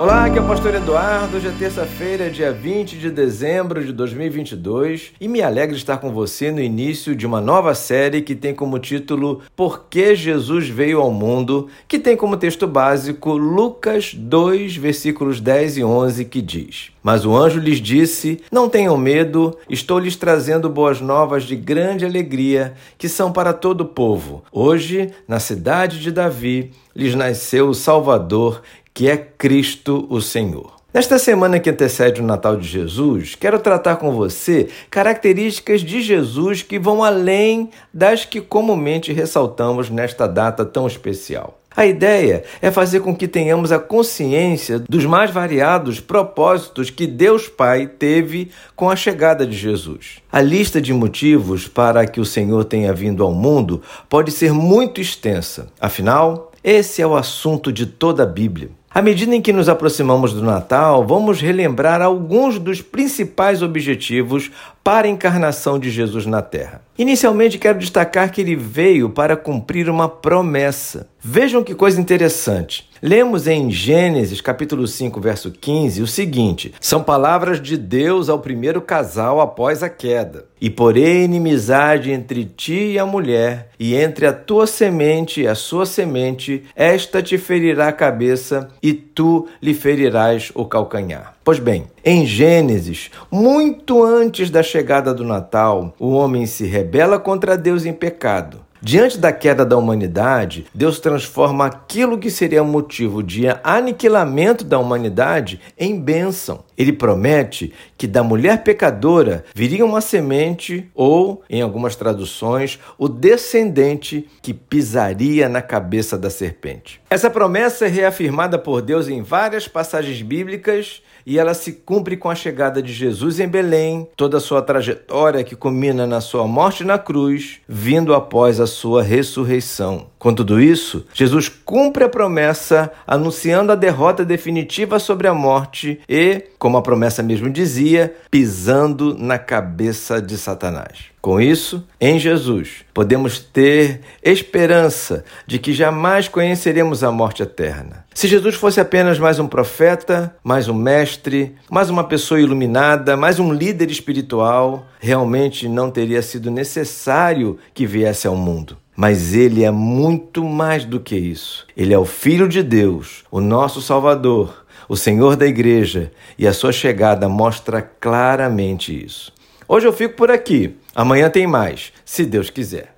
Olá, aqui é o Pastor Eduardo. Hoje é terça-feira, dia 20 de dezembro de 2022 e me alegra estar com você no início de uma nova série que tem como título Por que Jesus veio ao mundo, que tem como texto básico Lucas 2, versículos 10 e 11, que diz: Mas o anjo lhes disse: Não tenham medo, estou lhes trazendo boas novas de grande alegria, que são para todo o povo. Hoje, na cidade de Davi, lhes nasceu o Salvador, que é Cristo o Senhor. Nesta semana que antecede o Natal de Jesus, quero tratar com você características de Jesus que vão além das que comumente ressaltamos nesta data tão especial. A ideia é fazer com que tenhamos a consciência dos mais variados propósitos que Deus Pai teve com a chegada de Jesus. A lista de motivos para que o Senhor tenha vindo ao mundo pode ser muito extensa. Afinal, esse é o assunto de toda a Bíblia. À medida em que nos aproximamos do Natal, vamos relembrar alguns dos principais objetivos para a encarnação de Jesus na Terra. Inicialmente, quero destacar que ele veio para cumprir uma promessa. Vejam que coisa interessante. Lemos em Gênesis capítulo 5, verso 15, o seguinte: São palavras de Deus ao primeiro casal após a queda. E porém inimizade entre ti e a mulher, e entre a tua semente e a sua semente, esta te ferirá a cabeça, e tu lhe ferirás o calcanhar. Pois bem, em Gênesis, muito antes da chegada do Natal, o homem se rebela contra Deus em pecado. Diante da queda da humanidade, Deus transforma aquilo que seria motivo de aniquilamento da humanidade em bênção. Ele promete que da mulher pecadora viria uma semente, ou, em algumas traduções, o descendente que pisaria na cabeça da serpente. Essa promessa é reafirmada por Deus em várias passagens bíblicas e ela se cumpre com a chegada de Jesus em Belém, toda a sua trajetória que culmina na sua morte na cruz, vindo após a sua ressurreição. Com tudo isso, Jesus cumpre a promessa, anunciando a derrota definitiva sobre a morte e, como a promessa mesmo dizia, pisando na cabeça de Satanás. Com isso, em Jesus, podemos ter esperança de que jamais conheceremos a morte eterna. Se Jesus fosse apenas mais um profeta, mais um mestre, mais uma pessoa iluminada, mais um líder espiritual, realmente não teria sido necessário que viesse ao mundo. Mas ele é muito mais do que isso. Ele é o Filho de Deus, o nosso Salvador, o Senhor da Igreja, e a sua chegada mostra claramente isso. Hoje eu fico por aqui. Amanhã tem mais, se Deus quiser.